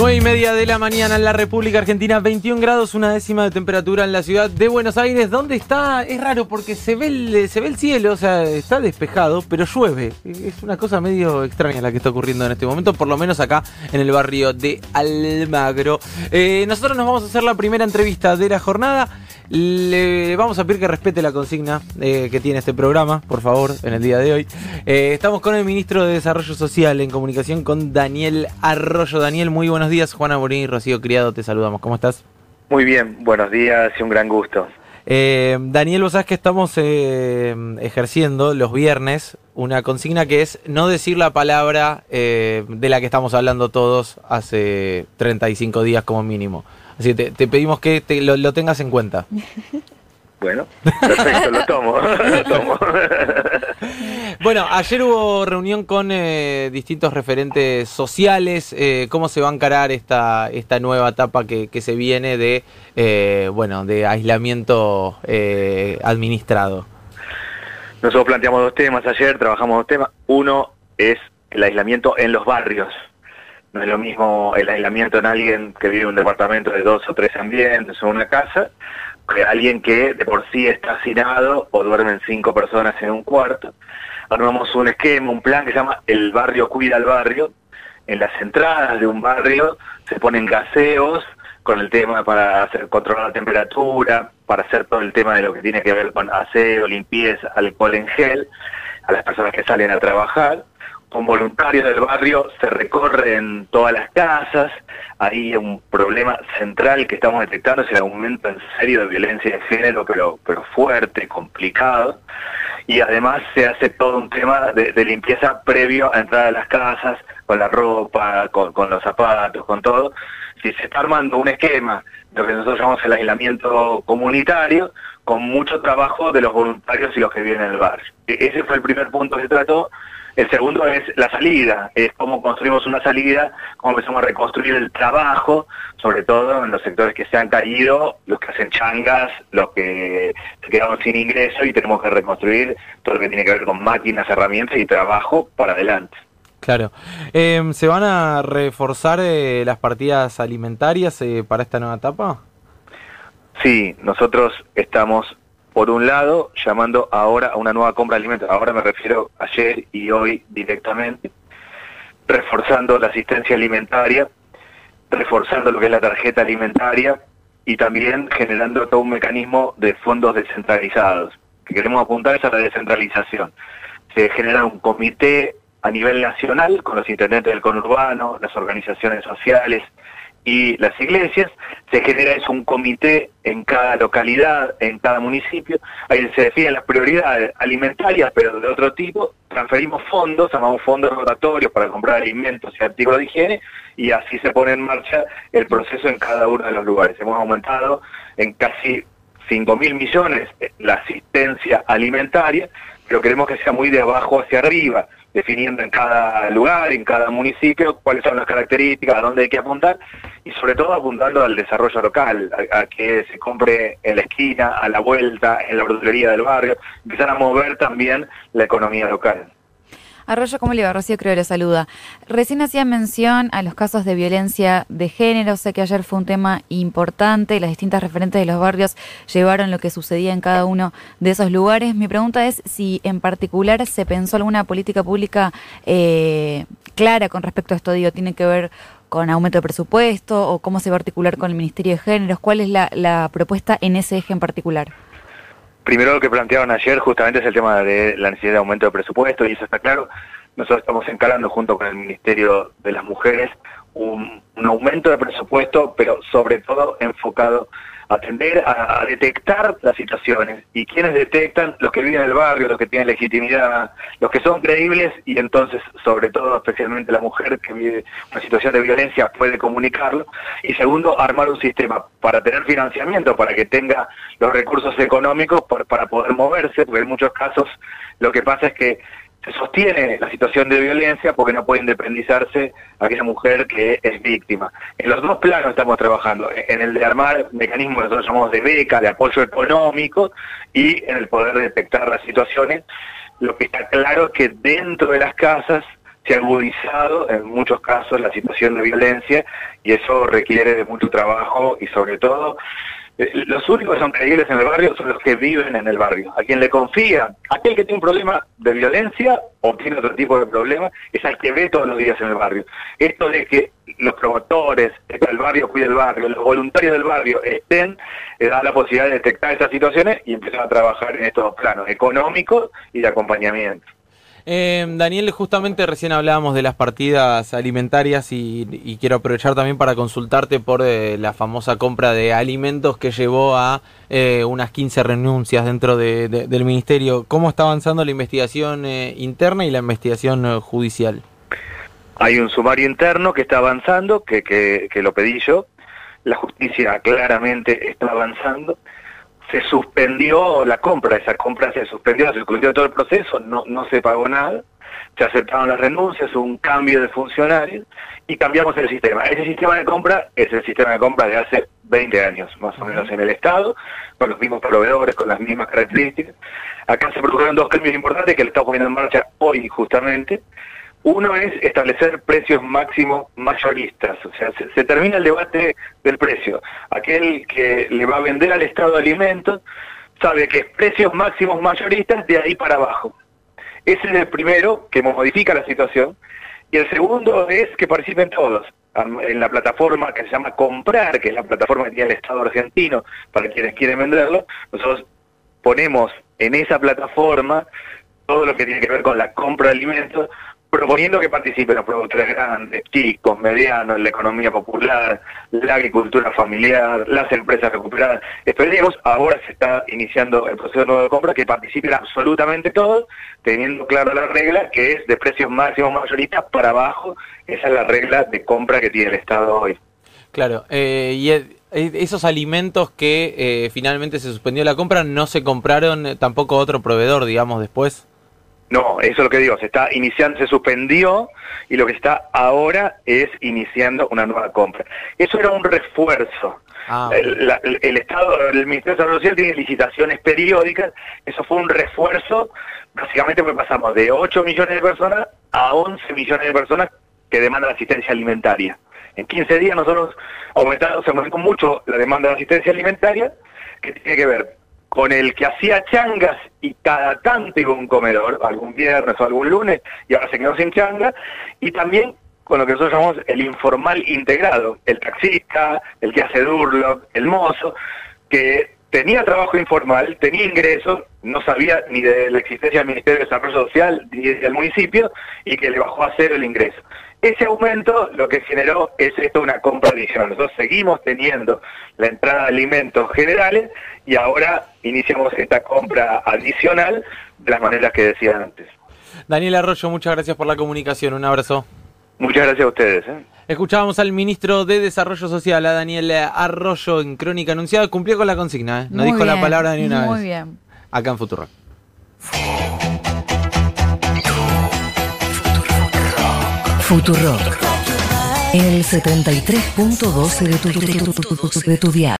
9 y media de la mañana en la República Argentina, 21 grados, una décima de temperatura en la ciudad de Buenos Aires, donde está, es raro porque se ve, el, se ve el cielo, o sea, está despejado, pero llueve. Es una cosa medio extraña la que está ocurriendo en este momento, por lo menos acá en el barrio de Almagro. Eh, nosotros nos vamos a hacer la primera entrevista de la jornada. Le vamos a pedir que respete la consigna eh, que tiene este programa, por favor, en el día de hoy. Eh, estamos con el ministro de Desarrollo Social en comunicación con Daniel Arroyo. Daniel, muy buenos días. Juana Borini y Rocío Criado, te saludamos. ¿Cómo estás? Muy bien, buenos días y un gran gusto. Eh, Daniel, vos sabés que estamos ejerciendo los viernes una consigna que es no decir la palabra de la que estamos hablando todos hace 35 días como mínimo. Así que te, pedimos que lo, tengas en cuenta. Bueno, perfecto, lo tomo. bueno, ayer hubo reunión con eh, distintos referentes sociales. Eh, ¿Cómo se va a encarar esta, esta nueva etapa que, se viene de, eh, bueno, de aislamiento administrado? Nosotros planteamos dos temas ayer, trabajamos dos temas. Uno es el aislamiento en los barrios, no es lo mismo el aislamiento en alguien que vive en un departamento de dos o tres ambientes o una casa, que alguien que de por sí está hacinado o duermen cinco personas en un cuarto. Armamos un esquema, un plan que se llama El barrio cuida al barrio. En las entradas de un barrio se ponen gaseos con el tema para hacer controlar la temperatura, para hacer todo el tema de lo que tiene que ver con aseo, limpieza, alcohol en gel, a las personas que salen a trabajar con voluntarios del barrio se recorren todas las casas. Hay un problema central que estamos detectando, es el aumento en serio de violencia de género, pero, pero fuerte, complicado. Y además se hace todo un tema de, limpieza previo a entrar a las casas, con la ropa, con, con los zapatos, con todo. Si se está armando un esquema, lo que nosotros llamamos el aislamiento comunitario, con mucho trabajo de los voluntarios y los que viven en el barrio. E-, ese fue el primer punto que se trató el segundo es la salida, es cómo construimos una salida, cómo empezamos a reconstruir el trabajo, sobre todo en los sectores que se han caído, los que hacen changas, los que se quedaron sin ingreso y tenemos que reconstruir todo lo que tiene que ver con máquinas, herramientas y trabajo para adelante. Claro. Em, ¿Se van a reforzar eh, las partidas alimentarias eh, para esta nueva etapa? Sí, nosotros estamos por un lado, llamando ahora a una nueva compra de alimentos, ahora me refiero ayer y hoy directamente, reforzando la asistencia alimentaria, reforzando lo que es la tarjeta alimentaria y también generando todo un mecanismo de fondos descentralizados. Que queremos apuntar es a la descentralización. Se genera un comité a nivel nacional con los intendentes del conurbano, las organizaciones sociales, y las iglesias, se genera eso un comité en cada localidad, en cada municipio, ahí se definen las prioridades alimentarias, pero de otro tipo, transferimos fondos, llamamos fondos rotatorios para comprar alimentos y artículos de higiene, y así se pone en marcha el proceso en cada uno de los lugares. Hemos aumentado en casi 5 mil millones la asistencia alimentaria, pero queremos que sea muy de abajo hacia arriba definiendo en cada lugar, en cada municipio, cuáles son las características, a dónde hay que apuntar y sobre todo apuntando al desarrollo local, a, que se compre en la esquina, a la vuelta, en la verdulería del barrio, empezar a mover también la economía local. Arroyo, ¿cómo le va? Rocío creo le saluda. Recién hacía mención a los casos de violencia de género. Sé que ayer fue un tema importante. Las distintas referentes de los barrios llevaron lo que sucedía en cada uno de esos lugares. Mi pregunta es si en particular se pensó alguna política pública eh, clara con respecto a esto. Digo, ¿tiene que ver con aumento de presupuesto o cómo se va a articular con el Ministerio de Géneros? ¿Cuál es la propuesta en ese eje en particular? Primero lo que plantearon ayer justamente es el tema de la necesidad de aumento de presupuesto y eso está claro. Nosotros estamos encarando junto con el Ministerio de las Mujeres un, un aumento de presupuesto, pero sobre todo enfocado atender a, detectar las situaciones. ¿Y quienes detectan? Los que viven en el barrio, los que tienen legitimidad, los que son creíbles y entonces, sobre todo, especialmente la mujer que vive una situación de violencia puede comunicarlo. Y segundo, armar un sistema para tener financiamiento, para que tenga los recursos económicos para poder moverse, porque en muchos casos lo que pasa es que se sostiene la situación de violencia porque no puede independizarse aquella mujer que es víctima. En los dos planos estamos trabajando, en el de armar mecanismos que nosotros llamamos de beca, de apoyo económico y en el poder detectar las situaciones. Lo que está claro es que dentro de las casas se ha agudizado en muchos casos la situación de violencia y eso requiere de mucho trabajo y sobre todo los únicos que son creíbles en el barrio son los que viven en el barrio. A quien le confía, aquel que tiene un problema de violencia o tiene otro tipo de problema, es al que ve todos los días en el barrio. Esto de que los promotores, el barrio cuide el barrio, los voluntarios del barrio estén, eh, da la posibilidad de detectar esas situaciones y empezar a trabajar en estos planos económicos y de acompañamiento. Eh, Daniel, justamente recién hablábamos de las partidas alimentarias y, quiero aprovechar también para consultarte por eh, la famosa compra de alimentos que llevó a eh, unas 15 renuncias dentro del ministerio. ¿Cómo está avanzando la investigación eh, interna y la investigación judicial? Hay un sumario interno que está avanzando, que, que, que lo pedí yo. La justicia claramente está avanzando se suspendió la compra, esa compra se suspendió, se suspendió todo el proceso, no, no se pagó nada, se aceptaron las renuncias, un cambio de funcionarios y cambiamos el sistema. Ese sistema de compra es el sistema de compra de hace 20 años, más o menos en el Estado, con los mismos proveedores, con las mismas características. Acá se produjeron dos cambios importantes que le estamos poniendo en marcha hoy justamente. Uno es establecer precios máximos mayoristas, o sea, se, termina el debate del precio. Aquel que le va a vender al Estado alimentos sabe que es precios máximos mayoristas de ahí para abajo. Ese es el primero que modifica la situación. Y el segundo es que participen todos en la plataforma que se llama Comprar, que es la plataforma que tiene el Estado argentino para quienes quieren venderlo. Nosotros ponemos en esa plataforma todo lo que tiene que ver con la compra de alimentos, proponiendo que participen los productores grandes, chicos, medianos, la economía popular, la agricultura familiar, las empresas recuperadas. Esperemos, ahora se está iniciando el proceso de compra, que participen absolutamente todos, teniendo clara la regla que es de precios máximos mayoristas para abajo. Esa es la regla de compra que tiene el Estado hoy. Claro, eh, y esos alimentos que eh, finalmente se suspendió la compra no se compraron tampoco otro proveedor, digamos, después. No, eso es lo que digo, se está iniciando, se suspendió y lo que está ahora es iniciando una nueva compra. Eso era un refuerzo. Ah, el, Estado, el Ministerio de Salud Social tiene licitaciones periódicas, eso fue un refuerzo, básicamente porque pasamos de 8 millones de personas a 11 millones de personas que demandan asistencia alimentaria. En 15 días nosotros aumentamos, se aumentó mucho la demanda de asistencia alimentaria, que tiene que ver con el que hacía changas y cada tanto iba un comedor, algún viernes o algún lunes, y ahora se quedó sin changa, y también con lo que nosotros llamamos el informal integrado, el taxista, el que hace durlo, el mozo, que tenía trabajo informal, tenía ingresos, no sabía ni de la existencia del Ministerio de Desarrollo Social ni del municipio, y que le bajó a cero el ingreso. Ese aumento lo que generó es esto una compra adicional. Nosotros seguimos teniendo la entrada de alimentos generales y ahora iniciamos esta compra adicional de las maneras que decía antes. Daniel Arroyo, muchas gracias por la comunicación. Un abrazo. Muchas gracias a ustedes. ¿eh? Escuchábamos al ministro de Desarrollo Social, a Daniel Arroyo, en Crónica Anunciada. Cumplió con la consigna, ¿eh? no dijo la palabra ni una vez. Muy bien. Acá en Futuro. Futurock. El 73.12 de tu, de tu, de tu, de tu